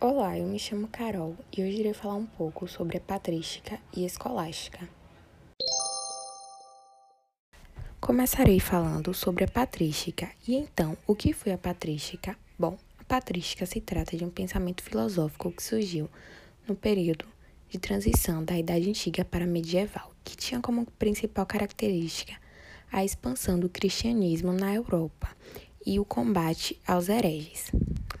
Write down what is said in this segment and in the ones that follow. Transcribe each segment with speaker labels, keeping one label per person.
Speaker 1: Olá, eu me chamo Carol e hoje irei falar um pouco sobre a patrística e escolástica. Começarei falando sobre a patrística. E então, o que foi a patrística? Bom, a patrística se trata de um pensamento filosófico que surgiu no período de transição da Idade Antiga para a medieval, que tinha como principal característica a expansão do cristianismo na Europa e o combate aos hereges.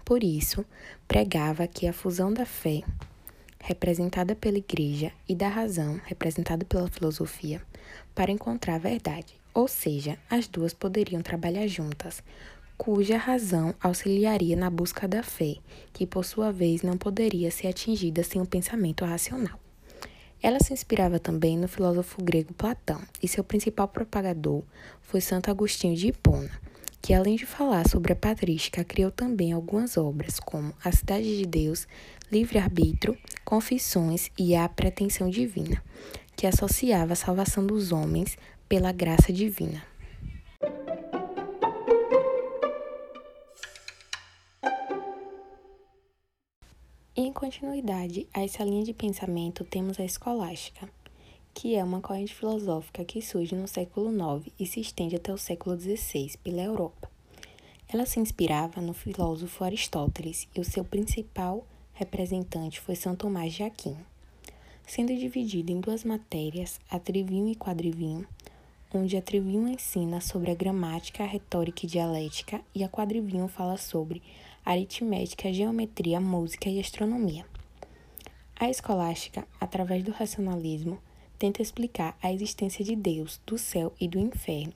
Speaker 1: Por isso, pregava que a fusão da fé, representada pela Igreja, e da razão, representada pela filosofia, para encontrar a verdade, ou seja, as duas poderiam trabalhar juntas, cuja razão auxiliaria na busca da fé, que por sua vez não poderia ser atingida sem um pensamento racional. Ela se inspirava também no filósofo grego Platão, e seu principal propagador foi Santo Agostinho de Hipona que além de falar sobre a patrística, criou também algumas obras como A Cidade de Deus, Livre-Arbítrio, Confissões e A Pretensão Divina, que associava a salvação dos homens pela graça divina. E em continuidade a essa linha de pensamento, temos a escolástica, que é uma corrente filosófica que surge no século IX e se estende até o século XVI pela Europa. Ela se inspirava no filósofo Aristóteles e o seu principal representante foi São Tomás de Aquino. Sendo dividida em duas matérias, a trivinho e quadrivinho, onde a trivinho ensina sobre a gramática, a retórica e dialética, e a quadrivinho fala sobre aritmética, geometria, música e astronomia. A escolástica, através do racionalismo, tenta explicar a existência de Deus, do céu e do inferno,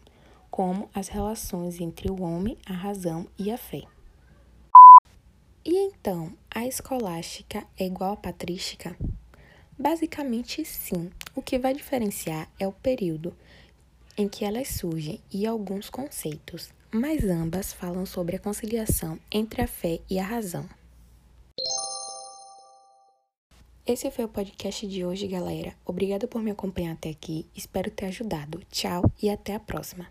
Speaker 1: como as relações entre o homem, a razão e a fé. E então, a escolástica é igual à patrística? Basicamente, sim. O que vai diferenciar é o período em que elas surgem e alguns conceitos, mas ambas falam sobre a conciliação entre a fé e a razão. Esse foi o podcast de hoje, galera. Obrigada por me acompanhar até aqui. Espero ter ajudado. Tchau e até a próxima.